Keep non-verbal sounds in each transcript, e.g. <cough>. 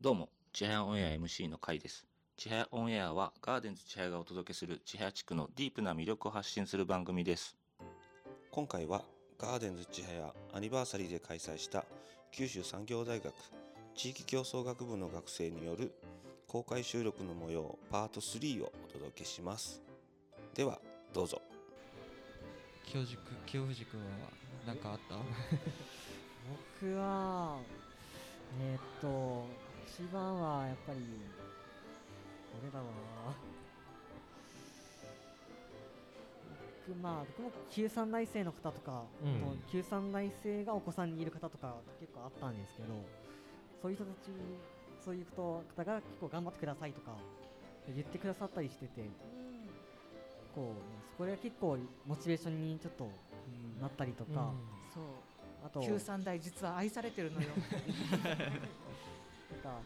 どうも、ちはやオンエア MC の会です。ちはやオンエアはガーデンズちはやがお届けするちはや地区のディープな魅力を発信する番組です。今回はガーデンズちはやアニバーサリーで開催した九州産業大学地域競争学部の学生による公開収録の模様パート3をお届けします。では、どうぞ。清塾清藤君は何かあった？<laughs> 僕はえーっと一番はやっぱりどれだろうな僕まあ僕も旧三大生の方とか、うん。もう旧三大生がお子さんにいる方とか結構あったんですけどそういう人たちそういう方が結構頑張ってくださいとか言ってくださったりしててこうそれが結構モチベーションにちょっとなったりとか、そう。あと旧三代実は愛されてるのよ <laughs> か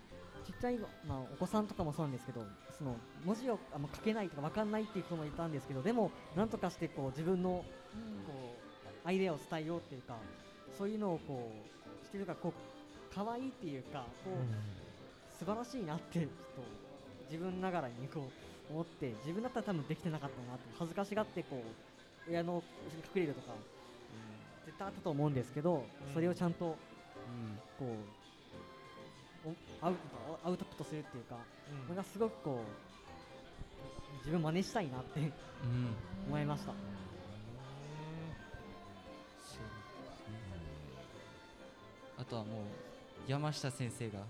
ちっちゃい、まあ、お子さんとかもそうなんですけどその文字をあんま書けないとか分かんないっていう子もいたんですけどでもなんとかしてこう自分のこうアイデアを伝えようっていうかそういうのをこうしてるからこう可愛いっていうかこう、素晴らしいなってちょっと自分ながらにこう思って自分だったら多分できてなかったなって恥ずかしがってこう親の後ろに隠れるとか、絶対あったと思うんですけど、それをちゃんとこうおアウアウトプットするっていうか、これがすごくこう自分真似したいなってうん。思いました。あとはもう山下先生が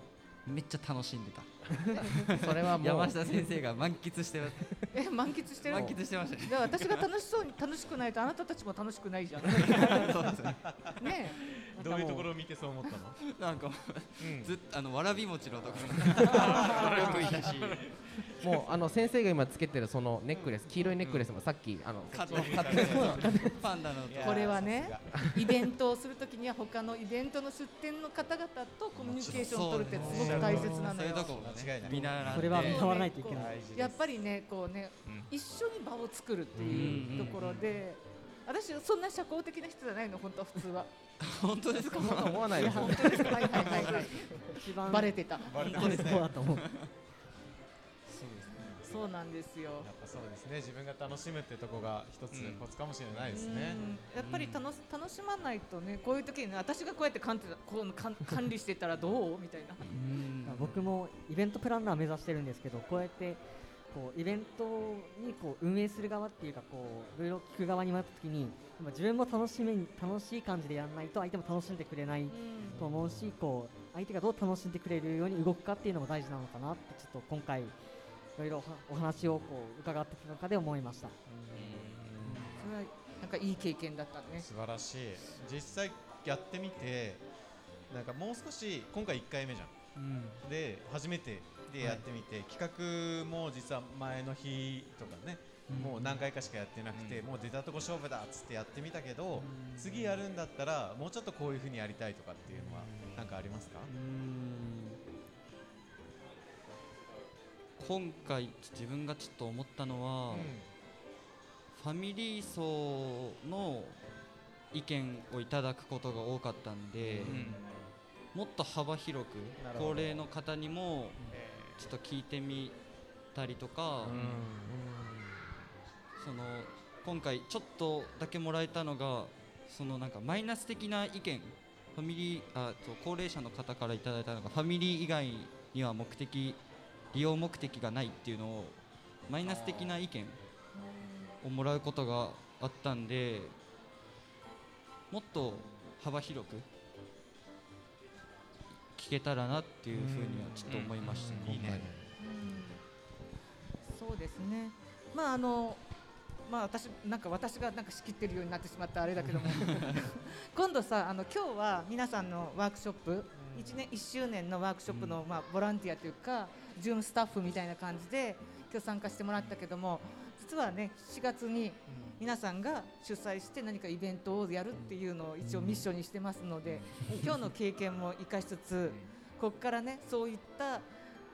めっちゃ楽しんでた。<laughs> それはもう。山下先生が満喫してます。<laughs> え満喫してる？満喫してましたね。で私が楽しそうに楽しくないとあなたたちも楽しくないじゃん。<laughs> ねえどういうところを見てそう思ったの？<laughs> なんかうん。ずっとあのわらび餅のところ。よくいたし <laughs> もうあの先生が今つけてるそのネックレス黄色いネックレスもさっきあの買ってパンダのとこれはねイベントをするときには他のイベントの出店の方々とコミュニケーションを取るってすごく大切なのよ。それは見習わないといけない。やっぱりねこうね、一緒に場を作るっていうところで、私そんな社交的な人じゃないの本当は普通は。本当ですか？思わないですよ本当です。かはいはいはい。はい一番バレてた。バレてそうですそうだと思う。そうですね。そうなんですよ。やっぱそうですね。自分が楽しむってとこが一つうん。コツかもしれないですね。うん。やっぱり楽し楽しまないとねこういう時にね私がこうやって管こう管管理してたらどう？みたいな。うん。僕もイベントプランナー目指してるんですけどこうやってこうイベントにこう運営する側っていうかこういろいろ聞く側に回った時に自分も楽しめ楽しい感じでやらないと相手も楽しんでくれないと思うしこう相手がどう楽しんでくれるように動くかっていうのも大事なのかなってちょっと今回いろいろお話をこう伺ってきた中で思いました。それはなんかいい経験だったね。素晴らしい。実際やってみてなんかもう少し今回1回目じゃんうん。で初めてでやってみて、企画も実は前の日とかね、もう何回かしかやってなくて、うん。もう出たとこ勝負だっつってやってみたけど、次やるんだったらもうちょっとこういう風にやりたいとかっていうのは何かありますか、今回自分がちょっと思ったのは、ファミリー層の意見をいただくことが多かったんで、もっと幅広く高齢の方にもちょっと聞いてみたりとか、その今回ちょっとだけもらえたのがそのなんかマイナス的な意見。ファミリーあそう高齢者の方からいただいたのがファミリー以外には目的利用目的がないっていうのをマイナス的な意見をもらうことがあったんでもっと幅広く聞けたらなっていうふうにはちょっと思いました、ね。そうですね。まああのまあ私なんか私がなんか仕切ってるようになってしまったあれだけども。<laughs> 今度さあの今日は皆さんのワークショップ1年1周年のワークショップの、まあボランティアというかジュームスタッフみたいな感じで今日参加してもらったけども実はね4月に皆さんが主催して何かイベントをやるっていうのを一応ミッションにしてますので今日の経験も生かしつつここからねそういった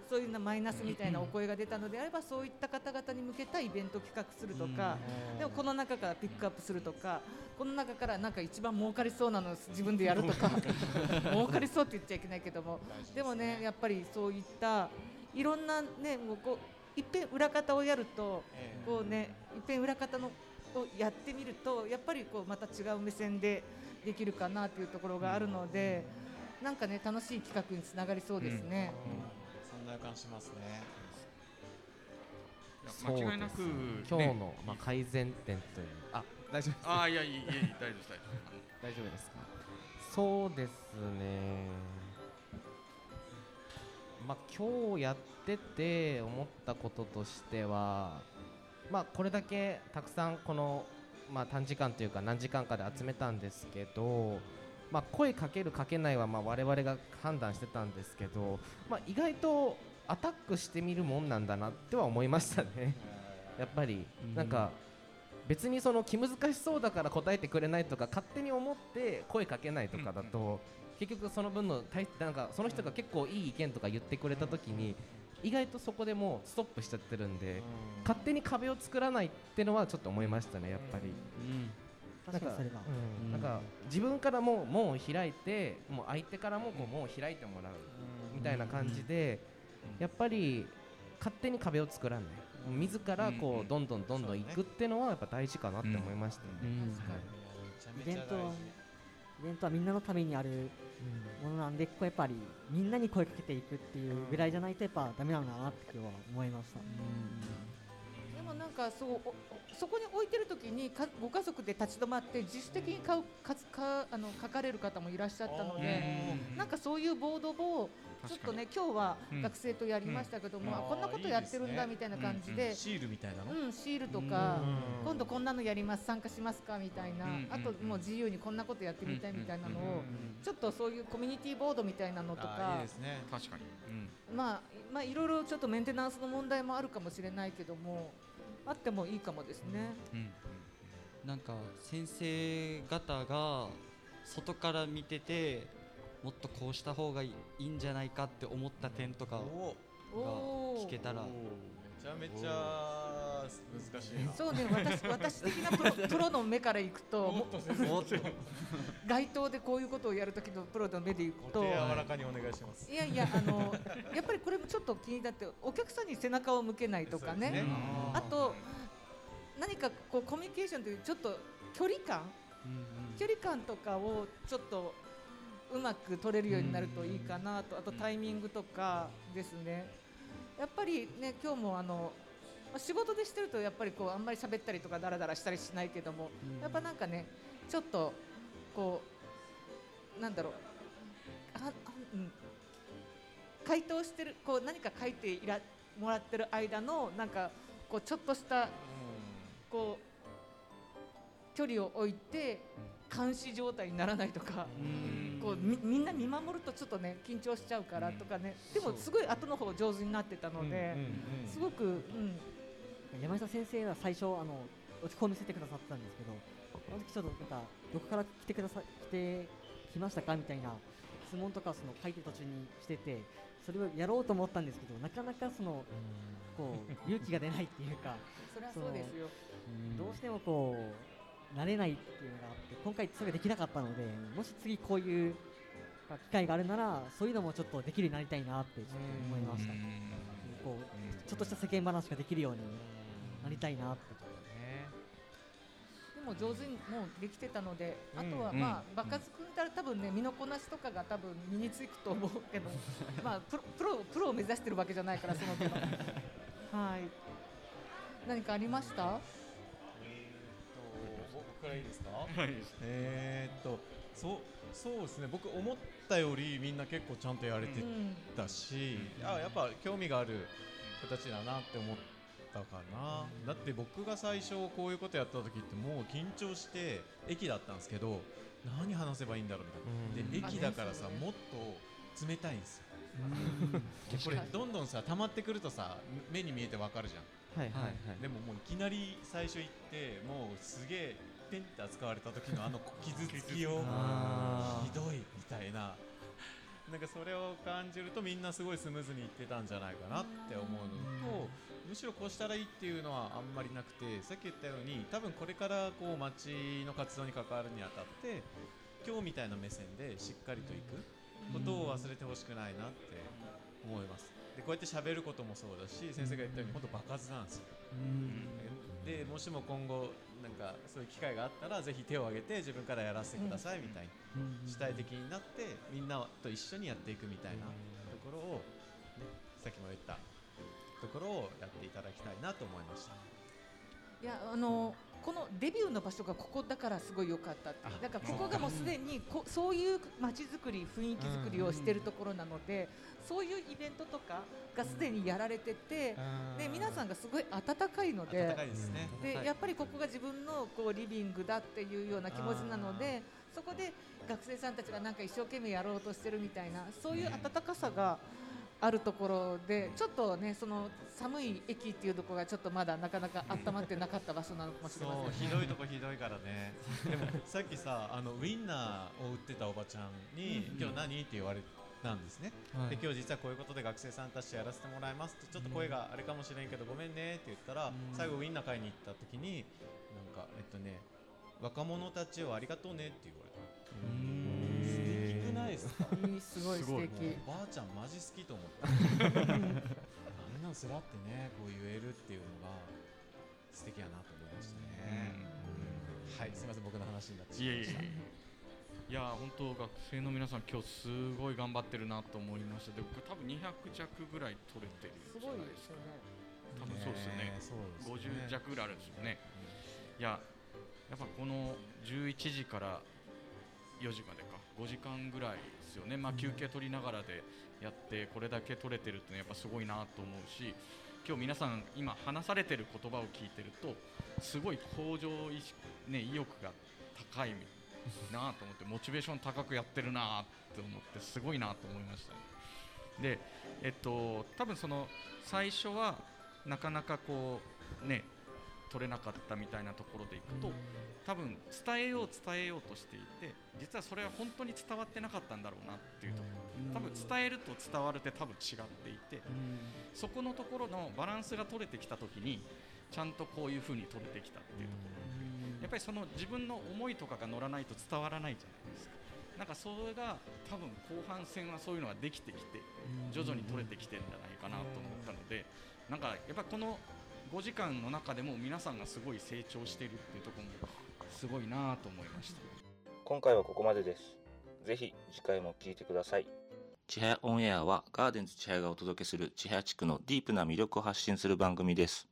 そういうなマイナスみたいなお声が出たのであればそういった方々に向けたイベント企画するとか、でもこの中からピックアップするとかこの中からなんか一番儲かりそうなのを自分でやるとか <laughs> 儲かりそうって言っちゃいけないけどもでもねやっぱりそういったいろんなねもうこういっぺん裏方をやるとこうねいっぺん裏方のをやってみるとやっぱりこうまた違う目線でできるかなというところがあるので、なんかね楽しい企画につながりそうですね。そん。な予感しますね。間違いなく、今日の、まあ、改善点という。あ大丈夫ですああいやいいいい大丈夫です大丈夫。で <laughs> す大丈夫ですか？そうですねまあ今日やってて思ったこととしてはまあこれだけたくさんこのまあ短時間というか何時間かで集めたんですけどまあ声かけるかけないはまあ我々が判断してたんですけどまあ意外とアタックしてみるもんなんだなっては思いましたね。<laughs> やっぱりなんか別にその気難しそうだから答えてくれないとか勝手に思って声かけないとかだと、結局その分の対なんかその人が結構いい意見とか言ってくれた時に意外とそこでもうストップしちゃってるんで、勝手に壁を作らないってのはちょっと思いましたねやっぱり。なんか自分からもう門を開いてもう相手からもこう門を開いてもらうみたいな感じでやっぱり勝手に壁を作らない。自らこうどんどんどんどん行くっていうのはやっぱ大事かなって思いましたね。イベントはイベントはみんなのためにあるものなんでこうやっぱりみんなに声かけていくっていうぐらいじゃないとやっぱダメなんだなって今日は思いました。でもなんかそうおそこに置いてる時にかご家族で立ち止まって自主的に買うかつかあの書かれる方もいらっしゃったのでなんかそういうボードをちょっとね今日はうん。学生とやりましたけども、あこんなことやってるんだみたいな感じで。シールみたいなの。うん、シールとかうん。今度こんなのやります参加しますかみたいな。うんあともう自由にこんなことやってみたいみたいなのをちょっとそういうコミュニティボードみたいなのとあいいかですね。確かに、うん。まあまあいろいろちょっとメンテナンスの問題もあるかもしれないけどもあってもいいかもですね。うん。なんか先生方が外から見ててもっとこうした方がいいんじゃないかって思った点とかが聞けたらめちゃめちゃ難しいな。そうね私私的なプロプロの目からいくと <laughs> も街頭でこういうこと。をやる時のプロの目でいくと。お手柔らかにお願いします。いやいやあの <laughs> やっぱりこれもちょっと気になってお客さんに背中を向けないとかね。ね。あと何かこうコミュニケーションというちょっと距離感。距離感とかをちょっとうまく取れるようになるといいかなと。あとタイミングとかですね。やっぱりね今日もあのまあ仕事でしてるとやっぱりこうあんまり喋ったりとかダラダラしたりしないけどもやっぱなんかねちょっとこうなんだろう。ああうん。回答してるこう何か書いていらもらってる間のなんかこうちょっとしたこう距離を置いて監視状態にならないとか、こうみみんな見守るとちょっとね緊張しちゃうからとかね、でもすごい後の方上手になってたので、すごく、うん、山下先生は最初あのお手本見せてくださったんですけどあの時ちょっとなんかどこから来てくださ来てきましたかみたいな質問とかその書いてる途中にしててそれをやろうと思ったんですけどなかなかそのこう勇気が出ないっていうか <laughs> それはそうですよ。どうしてもこう慣れないっていうのがあって今回それができなかったのでもし次こういう機会があるならそういうのもちょっとできるようになりたいなってちょっと思いました。こうちょっとした世間話ができるようになりたいなってでも上手にもうできてたので、あとはうん。まあ、バカズくんたら多分ね身のこなしとかが多分身につくと思うけど <laughs> まあプロプロプロを目指してるわけじゃないからその <laughs> はい。何かありました？僕からいいですか？えーっと、そう、そうですね。僕思ったよりみんな結構ちゃんとやれてうんたし、あ、やっぱ興味がある子たちだなって思ったかな。だって僕が最初こういうことやった時ってもう緊張して駅だったんですけど、何話せばいいんだろうみたいな。で、うん駅だからさ、もっと冷たいんですよ。でこれどんどんさ溜まってくるとさ目に見えてわかるじゃん。はいはいはい。でももういきなり最初行ってもうすげえペンって扱われた時のあの傷つきをひどいみたいな。なんかそれを感じるとみんなすごいスムーズにいってたんじゃないかなって思うのとむしろこうしたらいいっていうのはあんまりなくてさっき言ったように多分これからこう町の活動に関わるにあたって今日みたいな目線でしっかりといくことを忘れてほしくないなって思います。でこうやって喋ることもそうだし先生が言ったように本当爆発なんですよでもしも今後なんかそういう機会があったらぜひ手を挙げて自分からやらせてくださいみたいに主体的になってみんなと一緒にやっていくみたいなところを、ね、さっきも言ったところをやっていただきたいなと思いました。いやあのこのデビューの場所がここだからすごい良かったってだからここがもうすでにこそういう街づくり雰囲気づくりをしてるところなのでそういうイベントとかがすでにやられててで皆さんがすごい温かいのででやっぱりここが自分のこうリビングだっていうような気持ちなのでそこで学生さんたちがなんか一生懸命やろうとしてるみたいなそういう温かさがあるところでちょっとねその寒い駅っていうところがちょっとまだなかなか温まってなかった場所なのかもしれませんそうひどいとこひどいからね。<laughs> でもさっきさあのウインナーを売ってたおばちゃんに「今日何?」って言われたんですね、はい。で今日実はこういうことで学生さんたちとやらせてもらいますってちょっと声があれかもしれんけどごめんねって言ったら、最後ウインナー買いに行った時になんかえっとね若者たちをありがとうねって言われた。素敵くないですか？いいすごい素敵。おばあちゃんマジ好きと思った。あんなんすらってねこう言えるっていうのが素敵やなと思いましたね、うん。はいすみません僕の話になってしいまいました。いや本当学生の皆さん今日すごい頑張ってるなと思いました。で僕多分200弱ぐらい取れてるすじゃごいでよないですすかね。多分そうですよね。すね。50弱ぐらいあるんですよね。いややっぱこの11時から4時までか。5時間ぐらいですよね、まあ、休憩取りながらでやってこれだけ取れてるってやっぱすごいなと思うし今日皆さん今話されてる言葉を聞いてるとすごい向上意識、ね、意欲が高いなと思ってモチベーション高くやってるなと思ってすごいなと思いましたね。でえっと多分その最初はなかなかこうね取れなかったみたいなところでいくと多分伝えよう伝えようとしていて実はそれは本当に伝わってなかったんだろうなっていうところ多分伝えると伝わるって多分違っていてそこのところのバランスが取れてきた時にちゃんとこういう風に取れてきたっていうところ。やっぱりその自分の思いとかが乗らないと伝わらないじゃないですか。なんかそれが多分後半戦はそういうのができてきて徐々に取れてきてるんじゃないかなと思ったのでなんかやっぱこの5時間の中でも皆さんがすごい成長しているっていうところもすごいなと思いました今回はここまでです。ぜひ次回も聞いてください。ちはやオンエアはガーデンズ千早がお届けする千早地区のディープな魅力を発信する番組です。